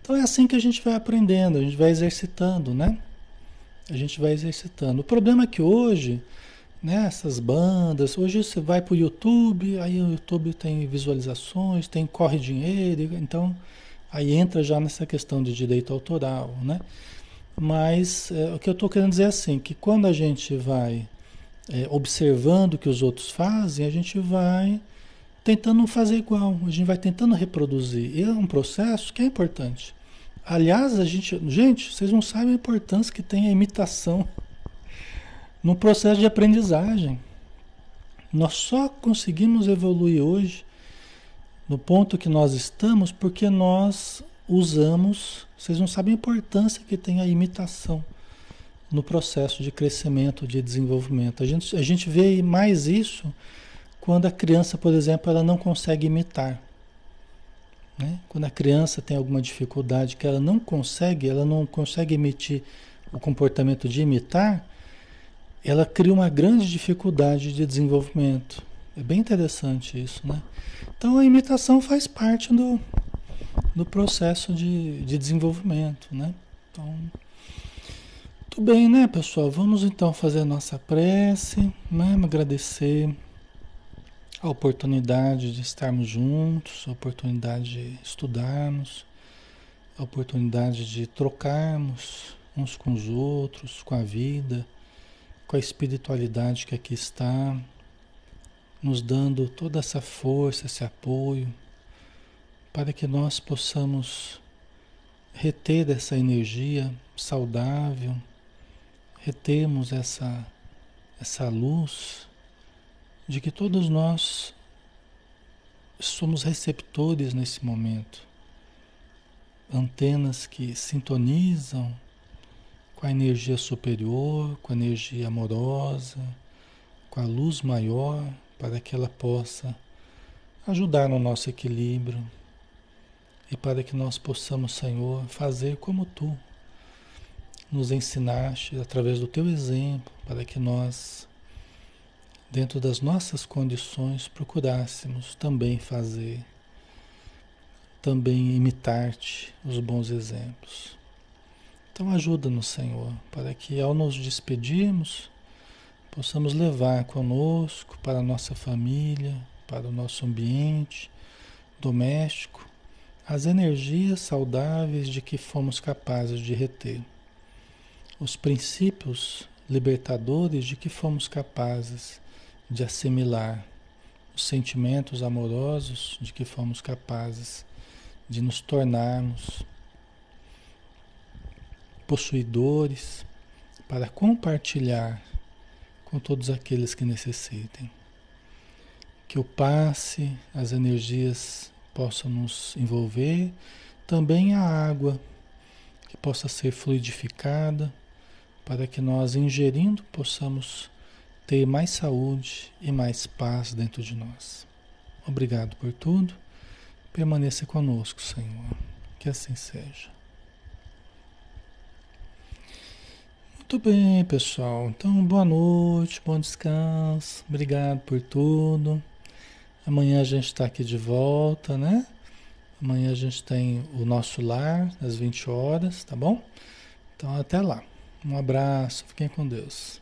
Então é assim que a gente vai aprendendo, a gente vai exercitando, né? A gente vai exercitando. O problema é que hoje, né, essas bandas, hoje você vai para o YouTube, aí o YouTube tem visualizações, tem corre dinheiro, então aí entra já nessa questão de direito autoral, né? Mas é, o que eu estou querendo dizer é assim, que quando a gente vai é, observando o que os outros fazem, a gente vai tentando fazer igual, a gente vai tentando reproduzir. E é um processo que é importante. Aliás, a gente, gente, vocês não sabem a importância que tem a imitação no processo de aprendizagem. Nós só conseguimos evoluir hoje no ponto que nós estamos porque nós usamos, vocês não sabem a importância que tem a imitação no processo de crescimento, de desenvolvimento. A gente, a gente vê mais isso quando a criança, por exemplo, ela não consegue imitar. Né? Quando a criança tem alguma dificuldade que ela não consegue, ela não consegue emitir o comportamento de imitar, ela cria uma grande dificuldade de desenvolvimento. É bem interessante isso, né? Então a imitação faz parte do, do processo de, de desenvolvimento, né? Então, muito bem, né, pessoal? Vamos então fazer a nossa prece, né? agradecer a oportunidade de estarmos juntos, a oportunidade de estudarmos, a oportunidade de trocarmos uns com os outros, com a vida, com a espiritualidade que aqui está, nos dando toda essa força, esse apoio, para que nós possamos reter essa energia saudável retemos essa, essa luz de que todos nós somos receptores nesse momento, antenas que sintonizam com a energia superior, com a energia amorosa, com a luz maior, para que ela possa ajudar no nosso equilíbrio e para que nós possamos, Senhor, fazer como tu nos ensinaste através do teu exemplo, para que nós, dentro das nossas condições, procurássemos também fazer, também imitar-te os bons exemplos. Então ajuda-nos, Senhor, para que ao nos despedirmos, possamos levar conosco para a nossa família, para o nosso ambiente doméstico, as energias saudáveis de que fomos capazes de reter, os princípios libertadores de que fomos capazes de assimilar, os sentimentos amorosos de que fomos capazes de nos tornarmos possuidores para compartilhar com todos aqueles que necessitem. Que o passe, as energias possam nos envolver, também a água que possa ser fluidificada para que nós ingerindo possamos ter mais saúde e mais paz dentro de nós. Obrigado por tudo. Permaneça conosco, Senhor. Que assim seja. Muito bem, pessoal. Então, boa noite, bom descanso. Obrigado por tudo. Amanhã a gente está aqui de volta, né? Amanhã a gente tem o nosso lar às 20 horas, tá bom? Então, até lá. Um abraço, fiquem com Deus.